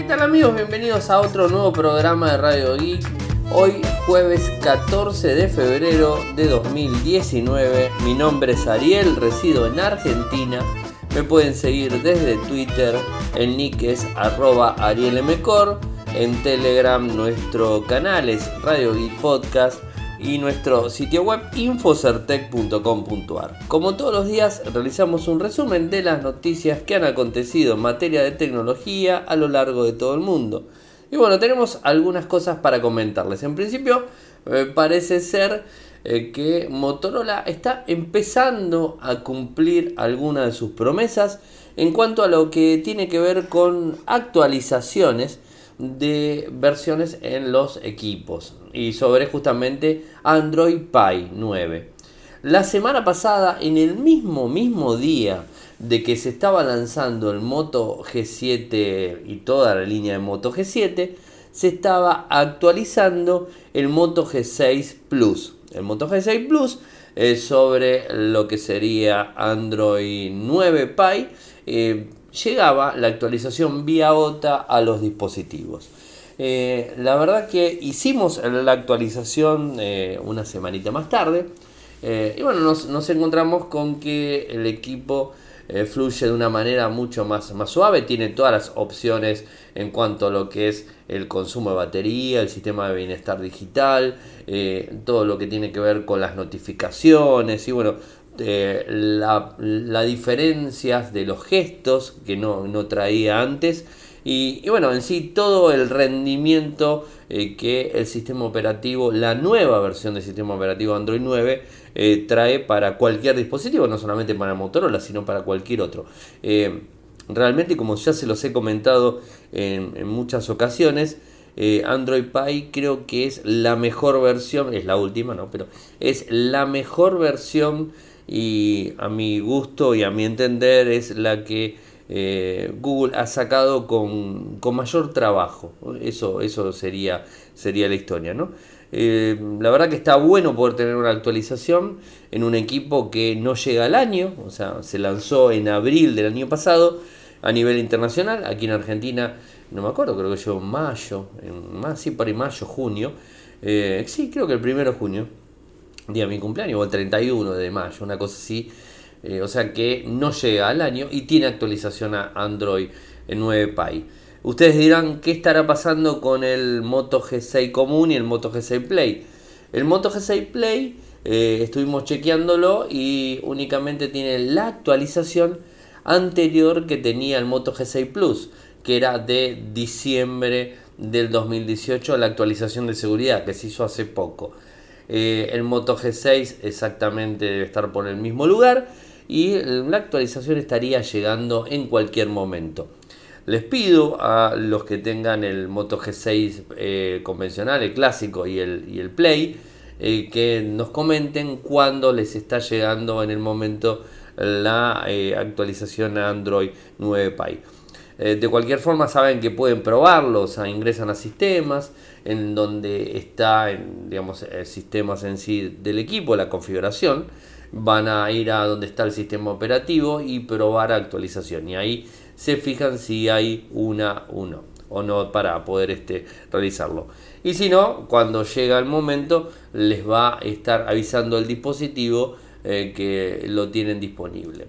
¿Qué tal amigos? Bienvenidos a otro nuevo programa de Radio Geek. Hoy jueves 14 de febrero de 2019. Mi nombre es Ariel, resido en Argentina. Me pueden seguir desde Twitter, el nick es arroba arielmcor. En Telegram nuestro canal es Radio Geek Podcast y nuestro sitio web infocertec.com.ar. Como todos los días realizamos un resumen de las noticias que han acontecido en materia de tecnología a lo largo de todo el mundo. Y bueno, tenemos algunas cosas para comentarles. En principio parece ser eh, que Motorola está empezando a cumplir algunas de sus promesas en cuanto a lo que tiene que ver con actualizaciones de versiones en los equipos y sobre justamente Android Pie 9. La semana pasada, en el mismo mismo día de que se estaba lanzando el Moto G7 y toda la línea de Moto G7, se estaba actualizando el Moto G6 Plus. El Moto G6 Plus es sobre lo que sería Android 9 Pie. Eh, llegaba la actualización vía OTA a los dispositivos. Eh, la verdad que hicimos la actualización eh, una semanita más tarde. Eh, y bueno, nos, encontramos con que el equipo fluye de una manera mucho más, más suave. Tiene todas las opciones en cuanto a lo que es el consumo de batería, el sistema de bienestar digital, todo lo que tiene que ver con las notificaciones. Y bueno, las la diferencias de los gestos que no, no traía antes y, bueno, en sí todo el rendimiento eh, que el sistema operativo, la nueva versión del sistema operativo Android 9 eh, trae para cualquier dispositivo, no solamente para Motorola, sino para cualquier otro. Eh, realmente, como ya se los he comentado en, muchas ocasiones, Android Pie creo que es la mejor versión, es la última, ¿no? Pero es la mejor versión y a mi gusto y a mi entender es la que eh, Google ha sacado con, mayor trabajo. Eso, eso sería, sería la historia. ¿no? Eh, la verdad que está bueno poder tener una actualización en un equipo que no llega al año, o sea, se lanzó en abril del año pasado a nivel internacional, aquí en Argentina, no me acuerdo, creo que llegó en mayo, en, más, sí, para mayo, junio, eh, sí, creo que el primero de junio, día de mi cumpleaños, o el 31 de mayo, una cosa así, eh, o sea que no llega al año y tiene actualización a Android 9 Pie. Ustedes dirán qué estará pasando con el Moto G6 común y el Moto G6 Play. El Moto G6 Play eh, estuvimos chequeándolo y únicamente tiene la actualización anterior que tenía el Moto G6 Plus, que era de diciembre del 2018, la actualización de seguridad que se hizo hace poco. Eh, el Moto G6 exactamente debe estar por el mismo lugar y la actualización estaría llegando en cualquier momento. Les pido a los que tengan el Moto G6 eh, convencional, el clásico y el, y el Play, eh, que nos comenten cuándo les está llegando en el momento la eh, actualización a Android 9 Pie. de cualquier forma saben que pueden probarlo, sea, ingresan a sistemas en donde está, en, digamos, sistemas en sí del equipo, la configuración van a ir a donde está el sistema operativo y probar actualización. Y ahí se fijan si hay una uno o no para poder este, realizarlo. Y si no, cuando llega el momento, les va a estar avisando el dispositivo eh, que lo tienen disponible.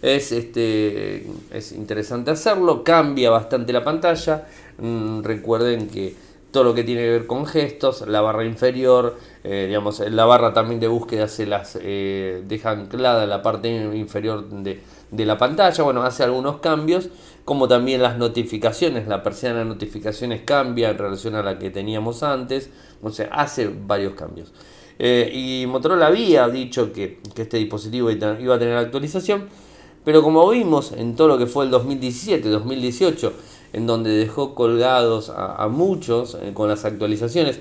Es, este, es interesante hacerlo, cambia bastante la pantalla. Mm, recuerden que todo lo que tiene que ver con gestos, la barra inferior, eh, digamos, la barra también de búsqueda se las eh, deja anclada en la parte inferior de, la pantalla, bueno, hace algunos cambios, como también las notificaciones, la persiana de notificaciones cambia en relación a la que teníamos antes, o sea, hace varios cambios. Eh, y Motorola había dicho que, que este dispositivo iba a tener actualización, pero como vimos en todo lo que fue el 2017, 2018, en donde dejó colgados a, muchos eh, con las actualizaciones.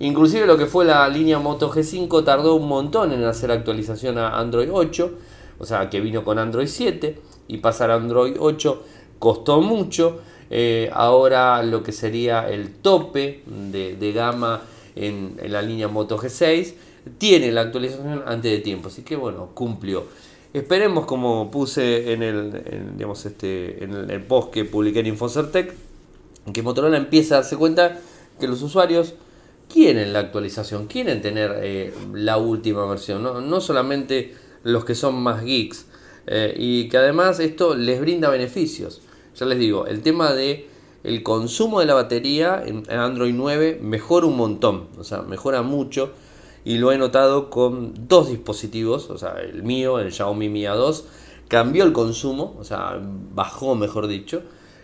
Inclusive lo que fue la línea Moto G5 tardó un montón en hacer actualización a Android 8, o sea que vino con Android 7 y pasar a Android 8 costó mucho. Eh, ahora lo que sería el tope de, gama en, en, la línea Moto G6 tiene la actualización antes de tiempo, así que bueno, cumplió. Esperemos, como puse en el, digamos, este, en el post que publiqué en Infocertec, que Motorola empieza a darse cuenta que los usuarios quieren la actualización, quieren tener eh, la última versión, ¿no? solamente los que son más geeks, eh, y que además esto les brinda beneficios. Ya les digo, el tema de el consumo de la batería en Android 9 mejora un montón, o sea, mejora mucho y lo he notado con dos dispositivos, o sea, el mío, el Xiaomi Mi A2, cambió el consumo, o sea, bajó mejor dicho,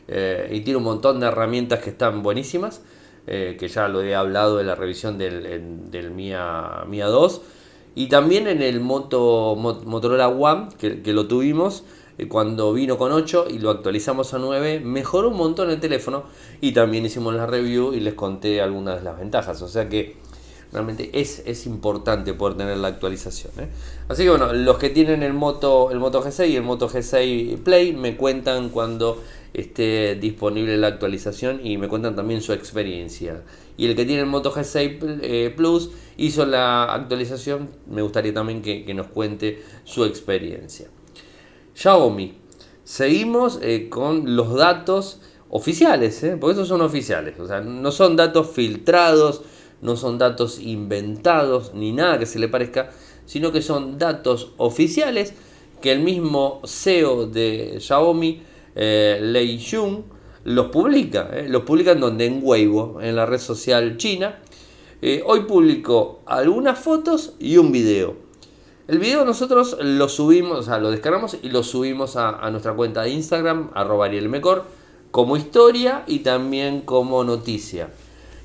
eh, y tiene un montón de herramientas que están buenísimas, eh, que ya lo he hablado de la revisión del, del Mi, A, 2, y también en el Moto, Motorola One, que, que lo tuvimos, eh, cuando vino con 8 y lo actualizamos a 9, mejoró un montón el teléfono y también hicimos la review y les conté algunas de las ventajas. O sea que realmente es, es importante poder tener la actualización. ¿eh? Así que bueno, los que tienen el Moto, el Moto G6 y el Moto G6 Play me cuentan cuando esté disponible la actualización y me cuentan también su experiencia. Y el que tiene el Moto G6 eh, Plus hizo la actualización, me gustaría también que nos cuente su experiencia. Xiaomi. Seguimos eh, con los datos oficiales, porque esos son oficiales, o sea, no son datos filtrados, no son datos inventados, ni nada que se le parezca, sino que son datos oficiales que el mismo CEO de Xiaomi, eh, Lei Jun, los publica. Eh, los publica en donde? En Weibo, en la red social china. hoy publicó algunas fotos y un video. El video nosotros lo subimos, o sea, lo descargamos y lo subimos a, nuestra cuenta de Instagram, arroba Mejor, como historia y también como noticia.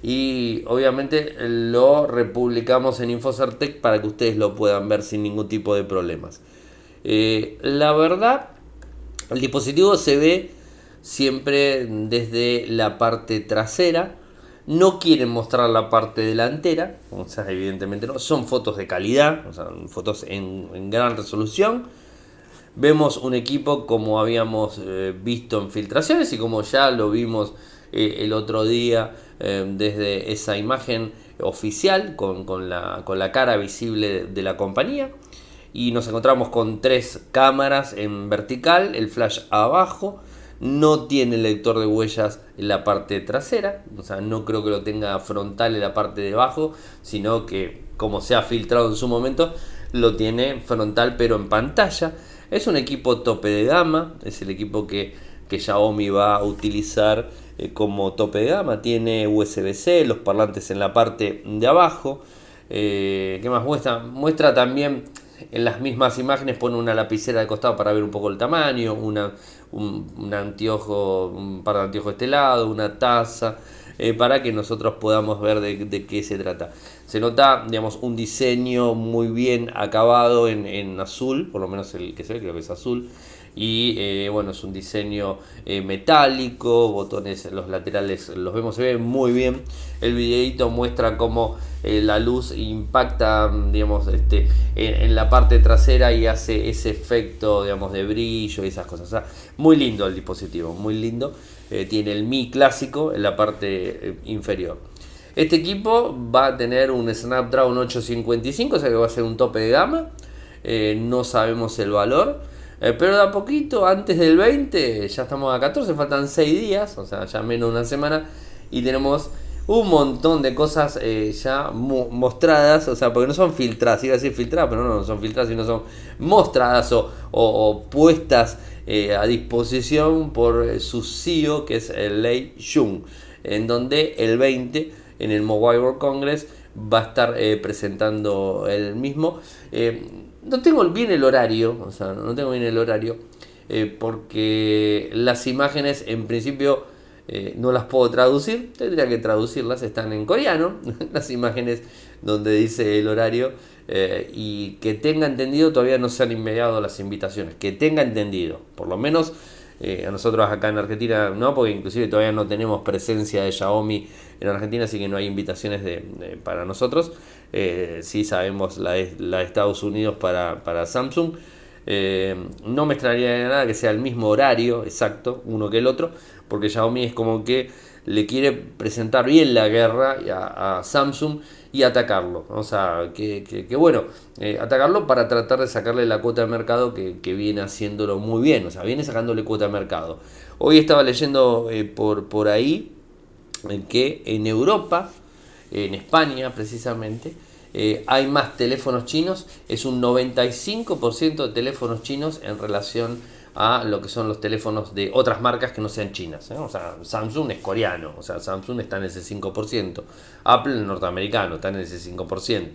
Y obviamente lo republicamos en Infocertec para que ustedes lo puedan ver sin ningún tipo de problemas. Eh, la verdad, el dispositivo se ve siempre desde la parte trasera no quieren mostrar la parte delantera, o sea, evidentemente no, son fotos de calidad, o sea, fotos en, gran resolución. Vemos un equipo como habíamos eh, visto en filtraciones y como ya lo vimos eh, el otro día eh, desde esa imagen oficial con, con, la, con la cara visible de la compañía. Y nos encontramos con tres cámaras en vertical, el flash abajo, no tiene lector de huellas en la parte trasera, o sea, no creo que lo tenga frontal en la parte de abajo, sino que como se ha filtrado en su momento, lo tiene frontal pero en pantalla. Es un equipo tope de gama, es el equipo que, que Xiaomi va a utilizar eh, como tope de gama. Tiene USB-C, los parlantes en la parte de abajo. Eh, ¿Qué más muestra? Muestra también en las mismas imágenes, pone una lapicera de costado para ver un poco el tamaño, una, un, anteojo, un par de anteojos de este lado, una taza, eh, para que nosotros podamos ver de, qué se trata. Se nota, digamos, un diseño muy bien acabado en, azul, por lo menos el que se ve, creo que es azul. Y eh, bueno, es un diseño eh, metálico, botones en los laterales los vemos, se ve muy bien. El videito muestra cómo la luz impacta, digamos, este, en, la parte trasera y hace ese efecto, digamos, de brillo y esas cosas. muy lindo el dispositivo, muy lindo. Eh, tiene el Mi clásico en la parte eh, inferior. Este equipo va a tener un Snapdragon 855, o sea que va a ser un tope de gama. Eh, no sabemos el valor. Pero de a poquito, antes del 20, ya estamos a 14, faltan 6 días, o sea, ya menos una semana. Y tenemos un montón de cosas ya mostradas, o sea, porque no son filtradas, iba a decir filtradas, pero no, no son filtradas, sino son mostradas o puestas eh, a disposición por eh, su CEO, que es el Lei Jung, en donde el 20 en el Mobile World Congress va a estar eh, presentando el mismo. No tengo bien el horario, o sea, no tengo bien el horario, porque las imágenes en principio no las puedo traducir, tendría que traducirlas, están en coreano, las imágenes donde dice el horario eh, y que tenga entendido, todavía no se han enviado las invitaciones, que tenga entendido, por lo menos eh, a nosotros acá en Argentina no, porque inclusive todavía no tenemos presencia de Xiaomi en Argentina, así que no hay invitaciones de, para nosotros. Eh, sí sabemos la de, Estados Unidos para, para Samsung. no me extrañaría nada que sea el mismo horario exacto, uno que el otro, porque Xiaomi es como que le quiere presentar bien la guerra a, Samsung y atacarlo. O sea, que, bueno, eh, atacarlo para tratar de sacarle la cuota de mercado que, viene haciéndolo muy bien. O sea, viene sacándole cuota de mercado. Hoy estaba leyendo eh, por, por ahí que en Europa, en España precisamente, eh, hay más teléfonos chinos, es un 95% de teléfonos chinos en relación a lo que son los teléfonos de otras marcas que no sean chinas. ¿eh? O sea, Samsung es coreano, o sea, Samsung está en ese 5%, Apple norteamericano está en ese 5%.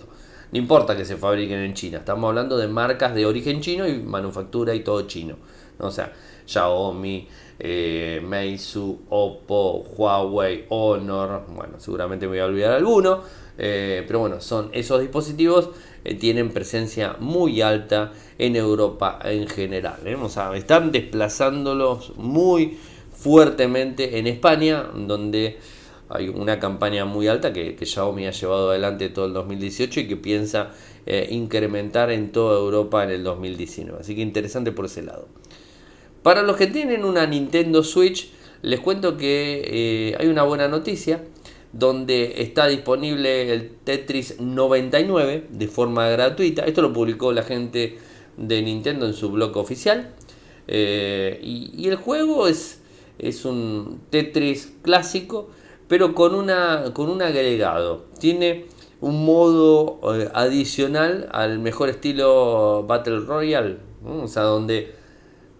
No importa que se fabriquen en China, estamos hablando de marcas de origen chino y manufactura y todo chino. O sea, Xiaomi, eh, Meizu, Oppo, Huawei, Honor, bueno, seguramente me voy a olvidar alguno, eh, pero bueno, son esos dispositivos, eh, tienen presencia muy alta en Europa en general. O sea, están desplazándolos muy fuertemente en España, donde hay una campaña muy alta que, que Xiaomi ha llevado adelante todo el 2018 y que piensa incrementar en toda Europa en el 2019. Así que interesante por ese lado. Para los que tienen una Nintendo Switch, les cuento que eh, hay una buena noticia donde está disponible el Tetris 99 de forma gratuita. Esto lo publicó la gente de Nintendo en su blog oficial. Eh, y, el juego es, es un Tetris clásico, pero con, una, con un agregado. Tiene un modo eh, adicional al mejor estilo Battle Royale. O sea, donde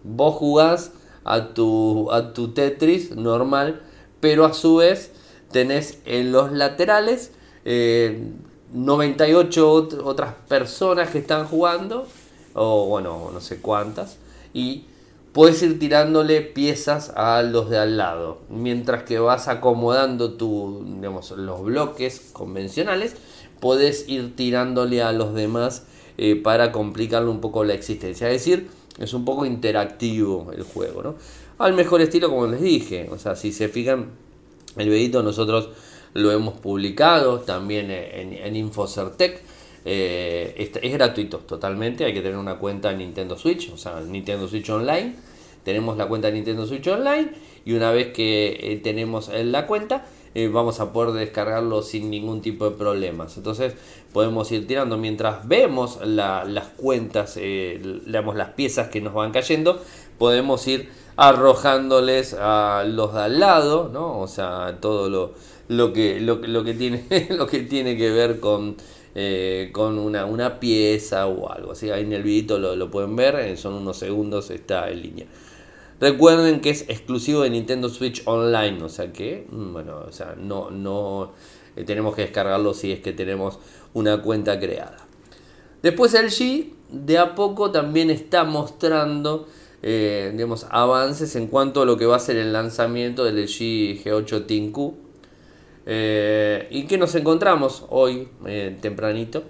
vos jugás a tu, a tu Tetris normal, pero a su vez tenés en los laterales 98 eh, otras personas que están jugando, o bueno, no sé cuántas, y puedes ir tirándole piezas a los de al lado, mientras que vas acomodando tu, los bloques convencionales, puedes ir tirándole a los demás eh, para complicarle un poco la existencia. Es decir, es un poco interactivo el juego, ¿no? Al mejor estilo, como les dije. O sea, si se fijan, el videito nosotros lo hemos publicado también en, en Infocertec. Eh, es, gratuito totalmente, hay que tener una cuenta en Nintendo Switch, o sea, Nintendo Switch Online. Tenemos la cuenta de Nintendo Switch Online y una vez que eh, tenemos la cuenta, eh, vamos a poder descargarlo sin ningún tipo de problemas. Entonces podemos ir tirando mientras vemos las cuentas, eh, las piezas que nos van cayendo, podemos ir arrojándoles a los de al lado, ¿no? O sea, todo lo, lo, que, lo, que, tiene, lo que tiene que ver con... Eh, con una, una, pieza o algo así. Ahí en el videito lo, lo pueden ver, son unos segundos, está en línea. Recuerden que es exclusivo de Nintendo Switch Online, o sea que, mm, bueno, o sea, no, no eh, tenemos que descargarlo si es que tenemos una cuenta creada. Después el G de a poco también está mostrando eh, digamos, avances en cuanto a lo que va a ser el lanzamiento del LG G8 Tinku. Eh, y que nos encontramos hoy tempranito.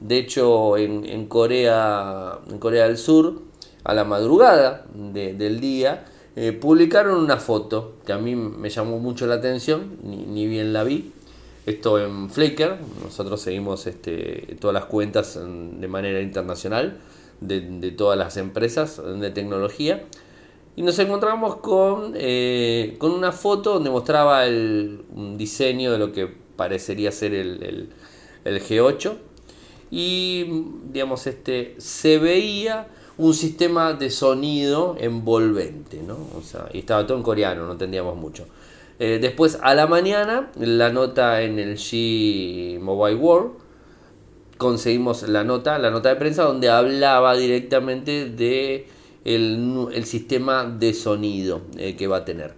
De hecho, en, Corea, en Corea del Sur a la madrugada del día, eh, publicaron una foto que a mí me llamó mucho la atención, ni, bien la vi. Esto en Flickr, nosotros seguimos este, todas las cuentas de manera internacional de, todas las empresas de tecnología. Y nos encontramos con, eh, con una foto donde mostraba el, un diseño de lo que parecería ser el, el, el G8. Y digamos, este, se veía un sistema de sonido envolvente, ¿no? O sea, estaba todo en coreano, no entendíamos mucho. Eh, después, a la mañana, la nota en el G Mobile World, conseguimos la nota, la nota de prensa, donde hablaba directamente de el, sistema de sonido eh, que va a tener.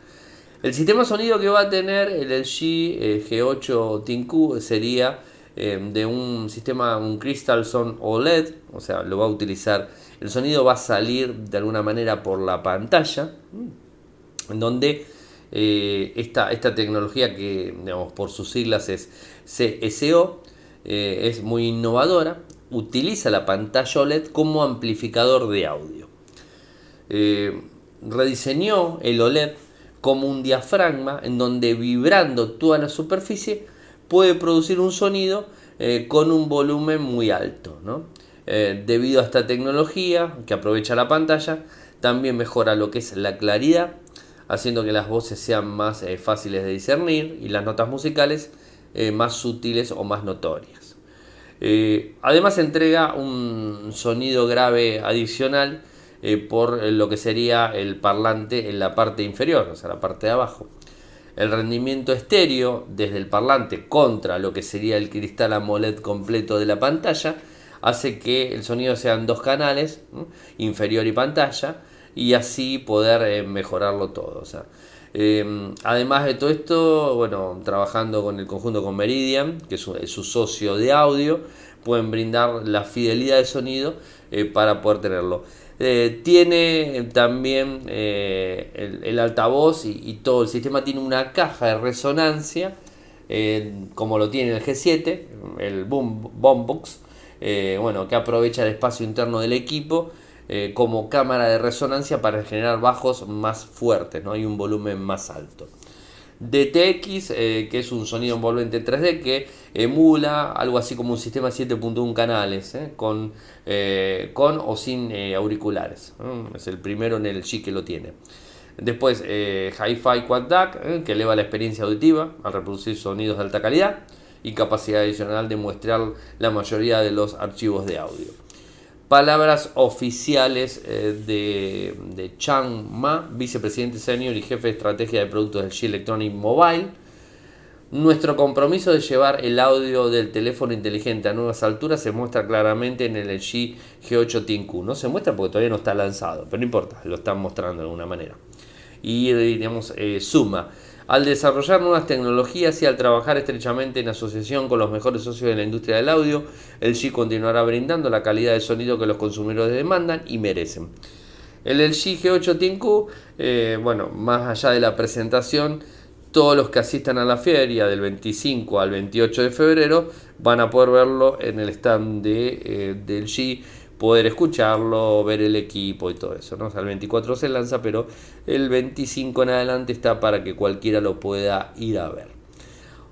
El sistema de sonido que va a tener el LG G8 Tinku sería eh, de un sistema, un Crystal Sound OLED, o sea, lo va a utilizar el sonido va a salir de alguna manera por la pantalla, en donde eh, esta, tecnología que por sus siglas es CSO, eh, es muy innovadora, utiliza la pantalla OLED como amplificador de audio. Eh, rediseñó el OLED como un diafragma en donde vibrando toda la superficie puede producir un sonido con un volumen muy alto. ¿no? Eh, debido a esta tecnología que aprovecha la pantalla, también mejora lo que es la claridad, haciendo que las voces sean más eh, fáciles de discernir y las notas musicales eh, más sutiles o más notorias. además entrega un sonido grave adicional por lo que sería el parlante en la parte inferior, o sea, la parte de abajo. el rendimiento estéreo desde el parlante contra lo que sería el cristal AMOLED completo de la pantalla hace que el sonido sean dos canales, inferior y pantalla, y así poder eh, mejorarlo todo. Em, además de todo esto, bueno, trabajando con el conjunto con Meridian, que es su, socio de audio, pueden brindar la fidelidad de sonido eh, para poder tenerlo. Eh, tiene también el, altavoz y, todo el sistema tiene una caja de resonancia, como lo tiene el G7, el Boom, Boombox, bueno, que aprovecha el espacio interno del equipo eh, como cámara de resonancia para generar bajos más fuertes, ¿no? hay un volumen más alto. DTX, eh, que es un sonido envolvente 3D que emula algo así como un sistema 7.1 canales, ¿eh? con, con o sin auriculares. Es el primero en el G que lo tiene. Después, Hi-Fi Quad DAC, que eleva la experiencia auditiva al reproducir sonidos de alta calidad y capacidad adicional de muestrear la mayoría de los archivos de audio. Palabras oficiales eh, de, de, Chang Ma, vicepresidente senior y jefe de estrategia de productos del G Electronic Mobile. Nuestro compromiso de llevar el audio del teléfono inteligente a nuevas alturas se muestra claramente en el G G8 Tinku. No se muestra porque todavía no está lanzado, pero no importa, lo están mostrando de alguna manera. Y diríamos, eh, suma. Al desarrollar nuevas tecnologías y al trabajar estrechamente en asociación con los mejores socios de la industria del audio, el G continuará brindando la calidad de sonido que los consumidores demandan y merecen. El LG G8 Tinku, bueno, más allá de la presentación, todos los que asistan a la feria del 25 al 28 de febrero van a poder verlo en el stand eh, del G poder escucharlo, ver el equipo y todo eso. ¿no? el 24 se lanza, pero el 25 en adelante está para que cualquiera lo pueda ir a ver.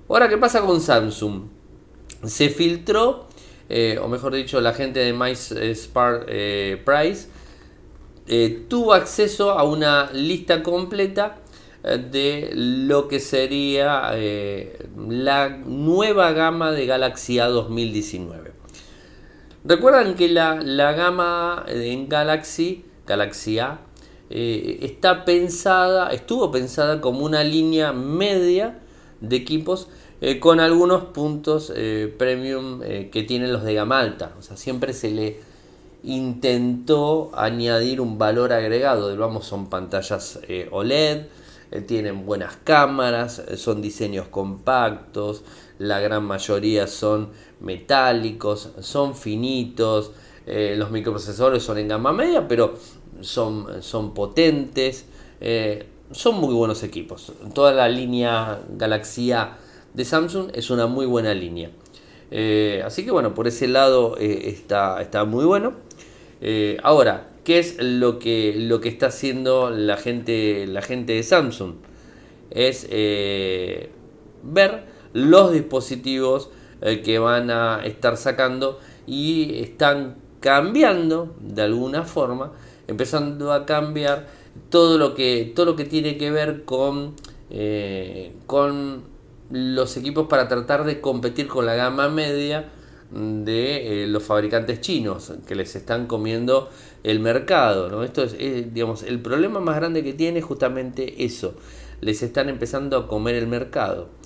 Ahora, ¿qué pasa con Samsung? Se filtró, eh, o mejor dicho, la gente de Mice Spark eh, Price eh, tuvo acceso a una lista completa de lo que sería la nueva gama de Galaxy A 2019. Recuerdan que la, gama en Galaxy, Galaxy A, eh, está pensada, estuvo pensada como una línea media de equipos eh, con algunos puntos eh, premium que tienen los de gama alta. O sea, siempre se le intentó añadir un valor agregado. Vamos, son pantallas OLED, tienen buenas cámaras, son diseños compactos, la gran mayoría son metálicos, son finitos, eh, los microprocesores son en gama media, pero son, son potentes, eh, son muy buenos equipos. Toda la línea Galaxia de Samsung es una muy buena línea. Eh, así que bueno, por ese lado está, está muy bueno. ahora, ¿qué es lo que, lo que está haciendo la gente, la gente de Samsung? Es ver los dispositivos eh, que van a estar sacando y están cambiando de alguna forma, empezando a cambiar todo lo que, todo lo que tiene que ver con, eh, con los equipos para tratar de competir con la gama media de eh, los fabricantes chinos que les están comiendo el mercado. ¿no? Esto es, digamos, el problema más grande que tiene es justamente eso. Les están empezando a comer el mercado.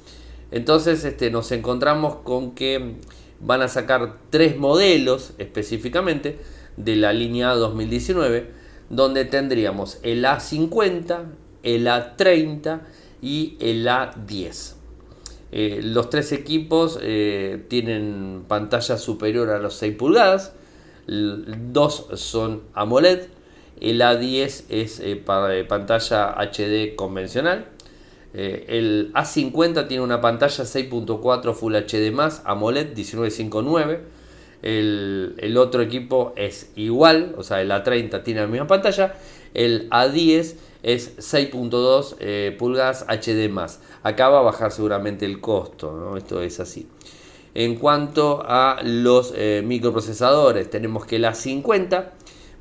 Entonces este, nos encontramos con que van a sacar tres modelos específicamente de la línea 2019, donde tendríamos el A50, el A30 y el A10. Eh, los tres equipos eh, tienen pantalla superior a los 6 pulgadas, dos son AMOLED, el A10 es eh, pantalla HD convencional eh, el A50 tiene una pantalla 6.4 Full HD AMOLED 1959. El, el, otro equipo es igual, o sea, el A30 tiene la misma pantalla. El A10 es 6.2 eh, pulgadas HD Acá va a bajar seguramente el costo, esto es así. En cuanto a los eh, microprocesadores, tenemos que el A50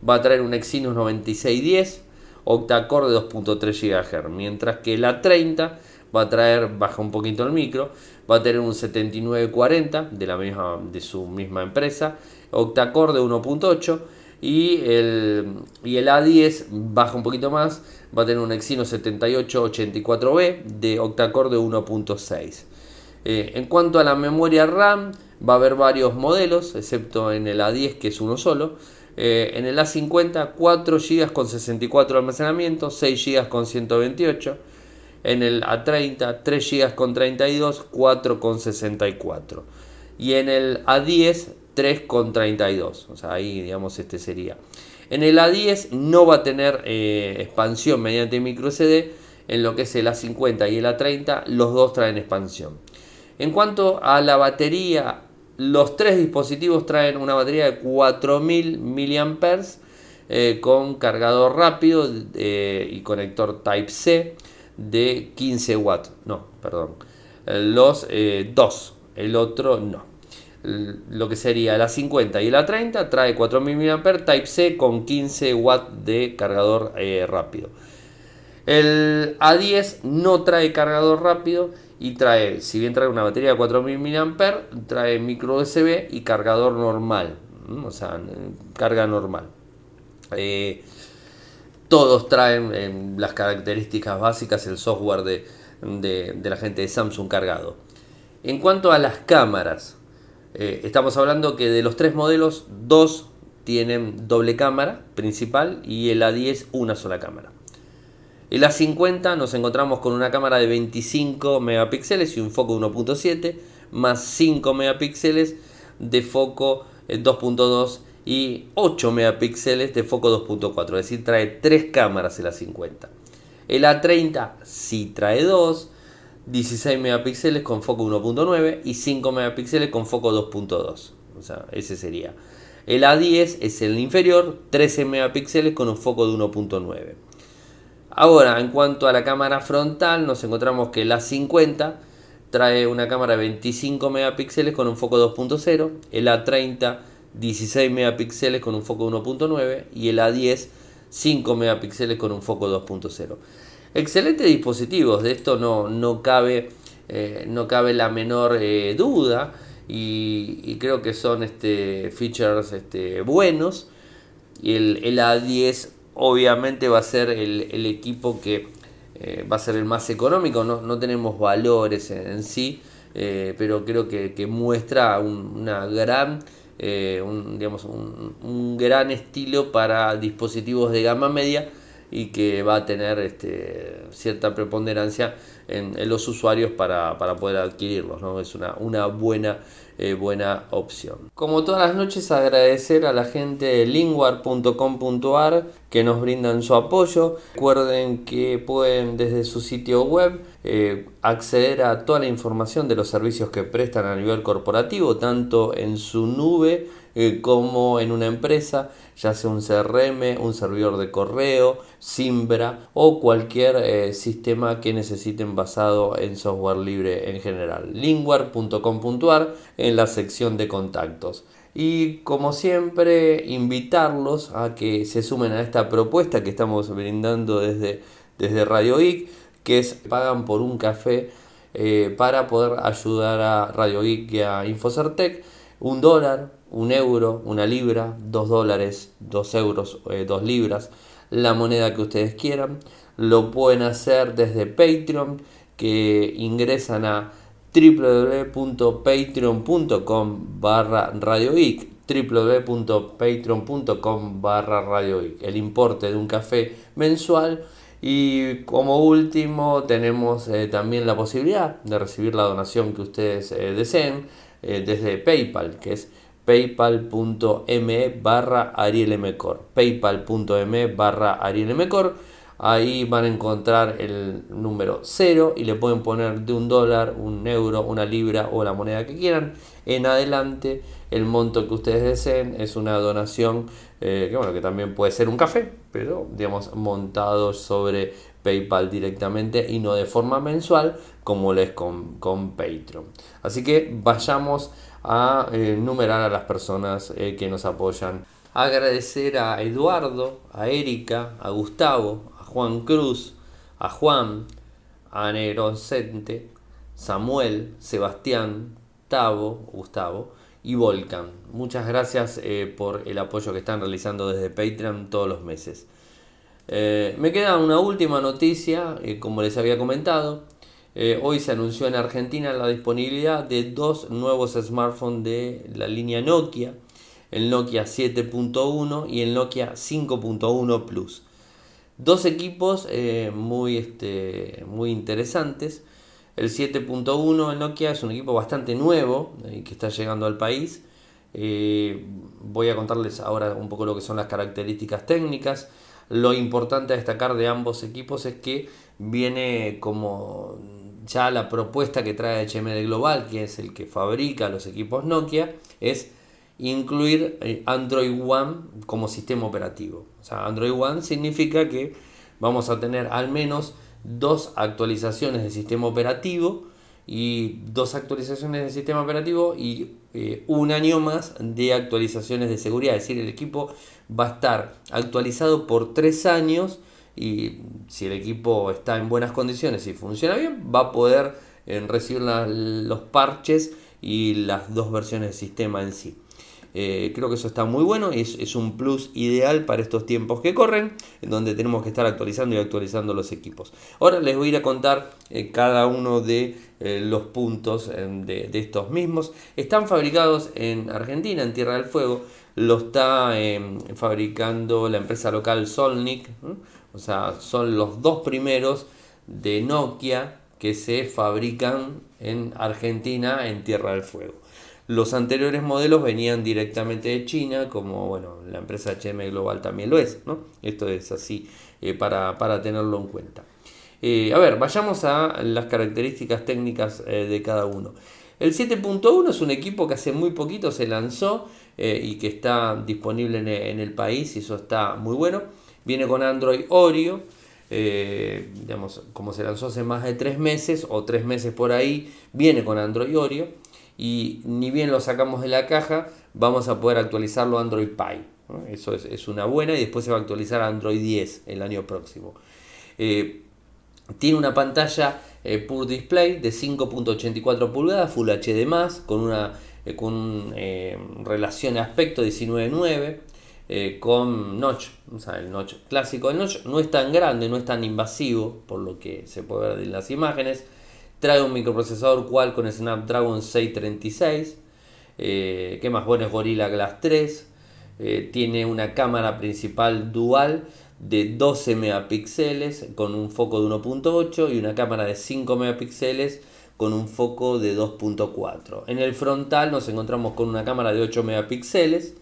va a traer un Exynos 9610 octa-core de 2.3 GHz, mientras que la 30 va a traer, baja un poquito el micro, va a tener un 7940 de, la misma, de su misma empresa, octa-core de 1.8 y el, y el A10 baja un poquito más, va a tener un Exynos 7884B de octa-core de 1.6. Eh, en cuanto a la memoria RAM, va a haber varios modelos, excepto en el A10 que es uno solo. Eh, en el A50 4 GB con 64 de almacenamiento, 6 GB con 128. En el A30 3 GB con 32, 4 con 64. Y en el A10 3 con 32. O sea, ahí digamos este sería. En el A10 no va a tener eh, expansión mediante micro SD. En lo que es el A50 y el A30, los dos traen expansión. En cuanto a la batería, los tres dispositivos traen una batería de 4000 mAh eh, con cargador rápido eh, y conector Type-C de 15 watts. No, perdón. Los dos, el otro no lo que sería la 50 y la 30 trae 4000 mAh Type-C con 15 watts de cargador eh, rápido. El A10 no trae cargador rápido y trae, si bien trae una batería de 4000 mAh, trae micro USB y cargador normal, o sea, carga normal. Eh, todos traen las características básicas, el software de, de la gente de Samsung cargado. En cuanto a las cámaras, eh, estamos hablando que de los tres modelos, dos tienen doble cámara principal y el A10 una sola cámara. El A50 nos encontramos con una cámara de 25 megapíxeles y un foco 1.7 más 5 megapíxeles de foco 2.2 eh, y 8 megapíxeles de foco 2.4, es decir, trae tres cámaras el A50. El A30 sí trae dos 16 megapíxeles con foco 1.9 y 5 megapíxeles con foco 2.2. O sea, ese sería. El A10 es el inferior, 13 megapíxeles con un foco de 1.9. Ahora, en cuanto a la cámara frontal, nos encontramos que el A50 trae una cámara de 25 megapíxeles con un foco 2.0, el A30 16 megapíxeles con un foco 1.9 y el A10 5 megapíxeles con un foco 2.0. Excelentes dispositivos, de esto no, no, cabe, eh, no cabe la menor eh, duda y, creo que son este, features este, buenos. Y el, el, A10 obviamente va a ser el, equipo que eh, va a ser el más económico, no, tenemos valores en, sí, pero creo que, muestra una gran... un, digamos, un, un gran estilo para dispositivos de gama media y que va a tener este, cierta preponderancia en, los usuarios para, poder adquirirlos. ¿no? Es una, una buena, eh, buena opción. Como todas las noches agradecer a la gente de linguar.com.ar que nos brindan su apoyo. Recuerden que pueden desde su sitio web eh, acceder a toda la información de los servicios que prestan a nivel corporativo, tanto en su nube, eh, como en una empresa, ya sea un CRM, un servidor de correo, Simbra o cualquier eh, sistema que necesiten basado en software libre en general. Lingware.com.ar en la sección de contactos. Y como siempre, invitarlos a que se sumen a esta propuesta que estamos brindando desde, desde Radio Geek, que es pagan por un café eh, para poder ayudar a Radio Geek y a Infocertec. Un dólar, un euro, una libra, dos dólares, dos euros, eh, dos libras, la moneda que ustedes quieran. Lo pueden hacer desde Patreon, que ingresan a www.patreon.com barra radioic www.patreon.com barra radioic el importe de un café mensual y como último tenemos eh, también la posibilidad de recibir la donación que ustedes eh, deseen desde PayPal que es paypal.me barra arielmcor paypal.me barra arielmcor ahí van a encontrar el número 0 y le pueden poner de un dólar, un euro, una libra o la moneda que quieran. En adelante el monto que ustedes deseen es una donación eh, que bueno que también puede ser un café pero digamos montado sobre PayPal directamente y no de forma mensual como lo es con, con Patreon. Así que vayamos a eh, numerar a las personas eh, que nos apoyan. Agradecer a Eduardo, a Erika, a Gustavo, a Juan Cruz, a Juan, a Neroncente, Samuel, Sebastián, Tavo, Gustavo y Volcan. Muchas gracias eh, por el apoyo que están realizando desde Patreon todos los meses. Eh, me queda una última noticia, como les había comentado. Eh, hoy se anunció en Argentina la disponibilidad de dos nuevos smartphones de la línea Nokia, el Nokia 7.1 y el Nokia 5.1 Plus. Dos equipos muy, este, muy interesantes. El 7.1 el Nokia es un equipo bastante nuevo que está llegando al país. voy a contarles ahora un poco lo que son las características técnicas. Lo importante a destacar de ambos equipos es que viene como ya la propuesta que trae HMD Global, que es el que fabrica los equipos Nokia, es incluir eh, Android One como sistema operativo. O sea, Android One significa que vamos a tener al menos dos actualizaciones del sistema operativo y dos actualizaciones del sistema operativo y eh, un año más de actualizaciones de seguridad. Es decir, el equipo va a estar actualizado por tres años y si el equipo está en buenas condiciones y funciona bien, va a poder eh, recibir los parches y las dos versiones del sistema en sí. Eh, creo que eso está muy bueno y es, un plus ideal para estos tiempos que corren, en donde tenemos que estar actualizando y actualizando los equipos. Ahora les voy a ir a contar eh, cada uno de los puntos de, estos mismos. Están fabricados en Argentina, en Tierra del Fuego. Lo está fabricando la empresa local Solnik. O sea, son los dos primeros de Nokia que se fabrican en Argentina, en Tierra del Fuego. Los anteriores modelos venían directamente de China, como bueno, la empresa HM Global también lo es, ¿no? Esto es así eh, para, tenerlo en cuenta. Eh, a ver, vayamos a las características técnicas eh, de cada uno. El 7.1 es un equipo que hace muy poquito se lanzó y que está disponible en, el país y eso está muy bueno. Viene con Android Oreo. digamos, como se lanzó hace más de tres meses o tres meses por ahí, viene con Android Oreo y ni bien lo sacamos de la caja, vamos a poder actualizarlo a Android Pie. Eso es, una buena y después se va a actualizar a Android 10 el año próximo. Eh, tiene una pantalla eh, Pure Display de 5.84 pulgadas, Full HD+, con una eh, con relación aspecto 19.9, con notch, o sea, el notch clásico. El notch no es tan grande, no es tan invasivo, por lo que se puede ver en las imágenes. Trae un microprocesador Qualcomm Snapdragon 636. Eh, ¿Qué más? Bueno, es Gorilla Glass 3. Eh, tiene una cámara principal dual de 12 megapíxeles con un foco de 1.8 y una cámara de 5 megapíxeles con un foco de 2.4. En el frontal nos encontramos con una cámara de 8 megapíxeles,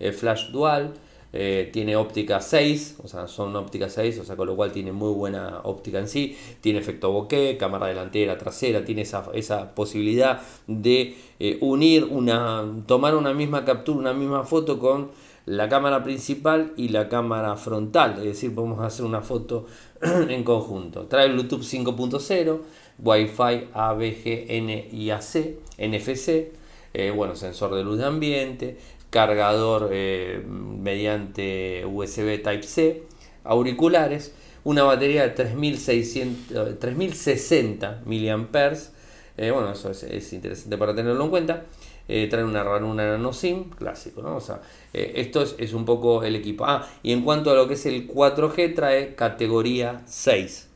eh, flash dual, eh, tiene óptica 6, o sea, son óptica 6, o sea, con lo cual tiene muy buena óptica en sí, tiene efecto bokeh, cámara delantera, trasera, tiene esa, esa posibilidad de eh, unir una, tomar una misma captura, una misma foto con la cámara principal y la cámara frontal, es decir, podemos hacer una foto en conjunto. Trae Bluetooth 5.0, Wi-Fi ABG, y AC, NFC, bueno, sensor de luz de ambiente, cargador eh, mediante USB Type-C, auriculares, una batería de 3600, 3060 mAh. Eh, bueno, eso es, interesante para tenerlo en cuenta. Eh, trae una ranura nano SIM, clásico, ¿no? O sea, esto es, un poco el equipo. Ah, y en cuanto a lo que es el 4G, trae categoría 6.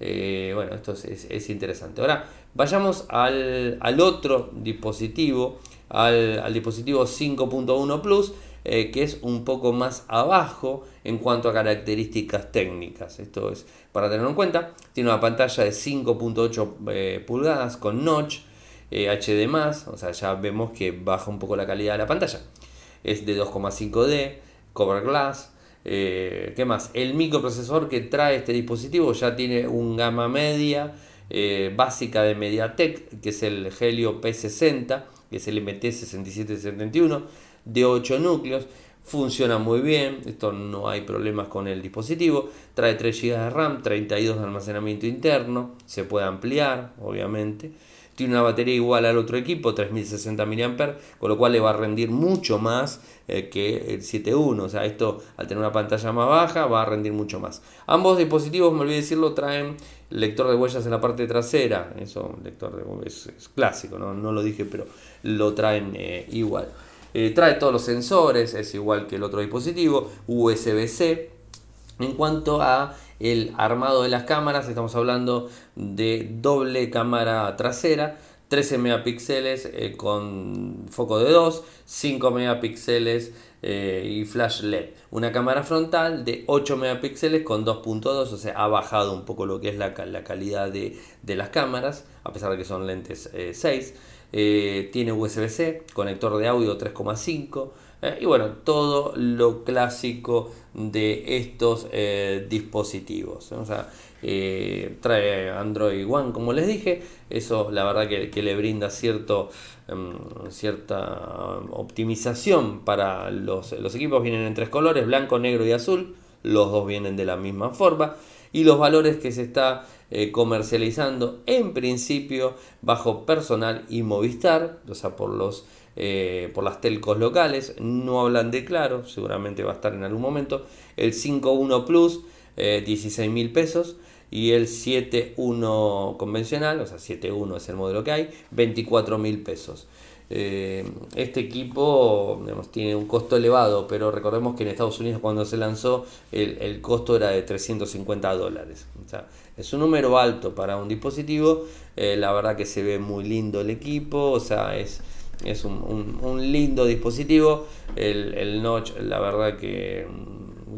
bueno, esto es, interesante. Ahora, vayamos al, al otro dispositivo al, dispositivo 5.1 Plus, eh, que es un poco más abajo en cuanto a características técnicas. Esto es para tenerlo en cuenta. Tiene una pantalla de 5.8 eh, pulgadas con notch HD+, eh, o sea, ya vemos que baja un poco la calidad de la pantalla. Es de 2,5D, cover glass. ¿Qué más? El microprocesor que trae este dispositivo ya tiene un gama media básica de MediaTek, que es el Helio P60 que es el MT6771, de 8 núcleos. Funciona muy bien, esto no hay problemas con el dispositivo. Trae 3 GB de RAM, 32 de almacenamiento interno, se puede ampliar, obviamente. Tiene una batería igual al otro equipo, 3060 mAh, con lo cual le va a rendir mucho más eh, que el 7.1. O sea, esto al tener una pantalla más baja va a rendir mucho más. Ambos dispositivos, me olvidé decirlo, traen lector de huellas en la parte trasera. Eso, lector de es, es clásico, ¿no? no lo dije, pero lo traen eh, igual. Eh, trae todos los sensores, es igual que el otro dispositivo, USB-C. En cuanto a el armado de las cámaras, estamos hablando de doble cámara trasera, 13 megapíxeles eh, con foco de 2, 5 megapíxeles eh, y flash LED. Una cámara frontal de 8 megapíxeles con 2.2, o sea, ha bajado un poco lo que es la, calidad de, las cámaras, a pesar de que son lentes 6. Eh, tiene USB-C, conector de audio 3.5. y bueno, todo lo clásico de estos dispositivos. O sea, trae Android One, como les dije. Eso la verdad que, le brinda cierto, em, cierta optimización para los, equipos. Vienen en tres colores, blanco, negro y azul. Los dos vienen de la misma forma. Y los valores que se está eh, comercializando en principio bajo personal y Movistar, o sea, por los eh, por las telcos locales, no hablan de claro, seguramente va a estar en algún momento. El 5.1 Plus, 16 eh, mil pesos y el 7.1 convencional, o sea, 7.1 es el modelo que hay, 24 mil pesos. Eh, este equipo tiene un costo elevado, pero recordemos que en Estados Unidos cuando se lanzó el, costo era de 350 dólares. O sea, es un número alto para un dispositivo, eh, la verdad que se ve muy lindo el equipo, o sea, es, es un, lindo dispositivo. El, el, notch, la verdad que,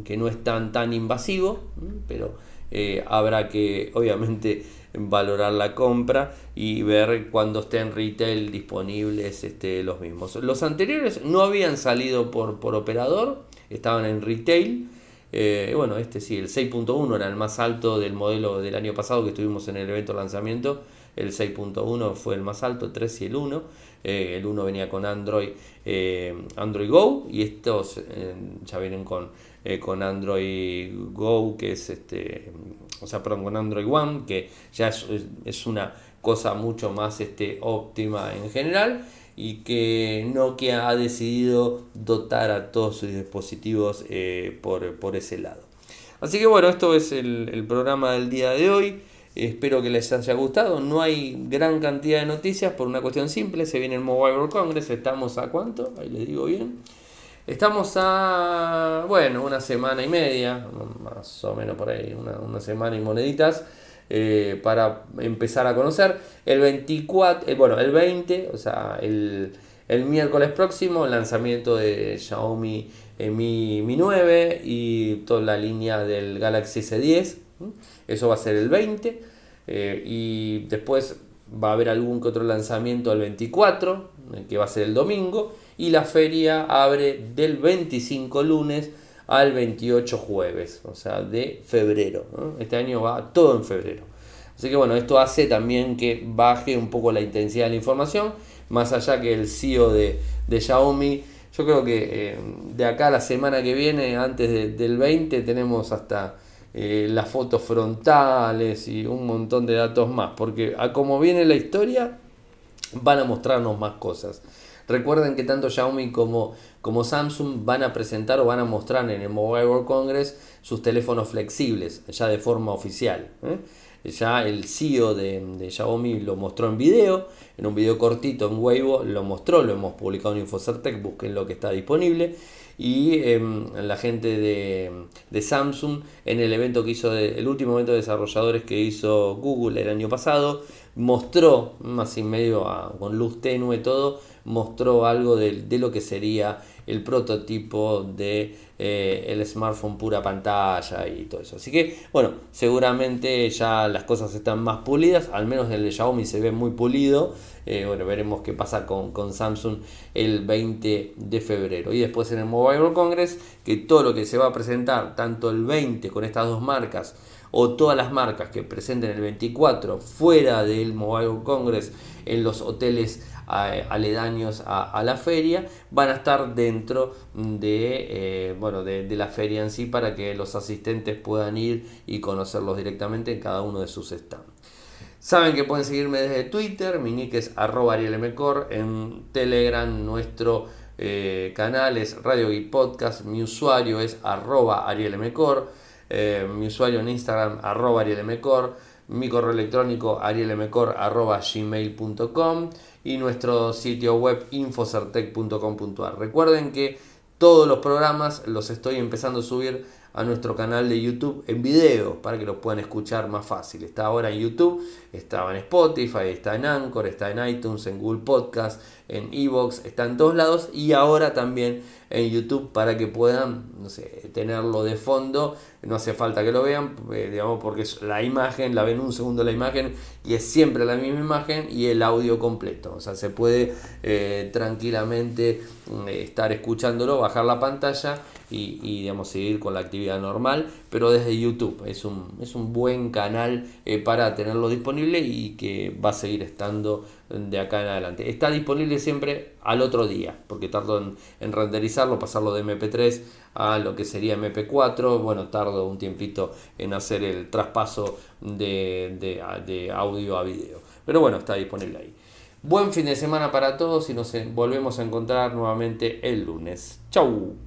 que no es tan, tan invasivo, pero eh, habrá que obviamente valorar la compra y ver cuando estén retail disponibles este, los mismos. Los anteriores no habían salido por, por operador, estaban en retail. Eh, bueno, este sí, el 6.1 era el más alto del modelo del año pasado que estuvimos en el evento lanzamiento. El 6.1 fue el más alto, el 3 y el 1. Eh, el 1 venía con Android, Android Go y estos ya vienen con eh, con Android Go, que es este, o sea, perdón, con Android One, que ya es, una cosa mucho más este, óptima en general y que Nokia ha decidido dotar a todos sus dispositivos eh, por, ese lado. Así que bueno, esto es el, el, programa del día de hoy. Espero que les haya gustado. No hay gran cantidad de noticias por una cuestión simple. Se viene el Mobile World Congress. Estamos a cuánto? Ahí les digo bien. Estamos a, bueno, una semana y media, más o menos por ahí, una, semana y moneditas, eh, para empezar a conocer. El 24, eh, bueno, el 20, o sea, el, miércoles próximo, el lanzamiento de Xiaomi eh, Mi, Mi 9 y toda la línea del Galaxy S10. Eso va a ser el 20. y después va a haber algún que otro lanzamiento el 24, que va a ser el domingo y la feria abre del 25 lunes al 28 jueves, o sea, de febrero. Este año va todo en febrero. Así que bueno, esto hace también que baje un poco la intensidad de la información, más allá que el CEO de, Xiaomi, yo creo que eh, de acá a la semana que viene, antes del 20, tenemos hasta eh, las fotos frontales y un montón de datos más, porque a como viene la historia, van a mostrarnos más cosas. Recuerden que tanto Xiaomi como, como Samsung van a presentar o van a mostrar en el Mobile World Congress sus teléfonos flexibles, ya de forma oficial. ¿eh? Ya el CEO de, Xiaomi lo mostró en video, en un video cortito en Weibo lo mostró, lo hemos publicado en Infocertec, busquen lo que está disponible. Y em, la gente de, Samsung en el evento que hizo, el último evento de desarrolladores que hizo Google el año pasado, mostró, más y medio con luz tenue todo, mostró algo de, lo que sería el prototipo de eh, el smartphone pura pantalla y todo eso. Así que, bueno, seguramente ya las cosas están más pulidas, al menos el de Xiaomi se ve muy pulido. Eh, bueno, veremos qué pasa con, con, Samsung el 20 de febrero. Y después en el Mobile World Congress, que todo lo que se va a presentar, tanto el 20 con estas dos marcas, o todas las marcas que presenten el 24 fuera del Mobile World Congress en los hoteles aledaños a, la feria van a estar dentro de, eh, bueno, de, la feria en sí para que los asistentes puedan ir y conocerlos directamente en cada uno de sus stands. Saben que pueden seguirme desde Twitter, mi nick es arroba en Telegram nuestro eh, canal es Radio Geek Podcast, mi usuario es arroba arielmcor, eh, mi usuario en Instagram arroba arielmcor, mi correo electrónico arielmcor arroba gmail.com y nuestro sitio web infocertec.com.ar. Recuerden que todos los programas los estoy empezando a subir a nuestro canal de YouTube en video para que lo puedan escuchar más fácil. Está ahora en YouTube, estaba en Spotify, está en Anchor, está en iTunes, en Google Podcast, en Evox, está en todos lados y ahora también en YouTube para que puedan no sé, tenerlo de fondo. No hace falta que lo vean, eh, digamos, porque la imagen, la ven un segundo la imagen y es siempre la misma imagen y el audio completo. O sea, se puede eh, tranquilamente mm, estar escuchándolo, bajar la pantalla y, digamos, seguir con la actividad normal, pero desde YouTube. Es un, es un buen canal eh, para tenerlo disponible y que va a seguir estando de acá en adelante. Está disponible siempre al otro día, porque tardo en, renderizarlo, pasarlo de MP3 a lo que sería MP4. Bueno, tardo un tiempito en hacer el traspaso de, de audio a video. Pero bueno, está disponible ahí. Buen fin de semana para todos y nos volvemos a encontrar nuevamente el lunes. Chau.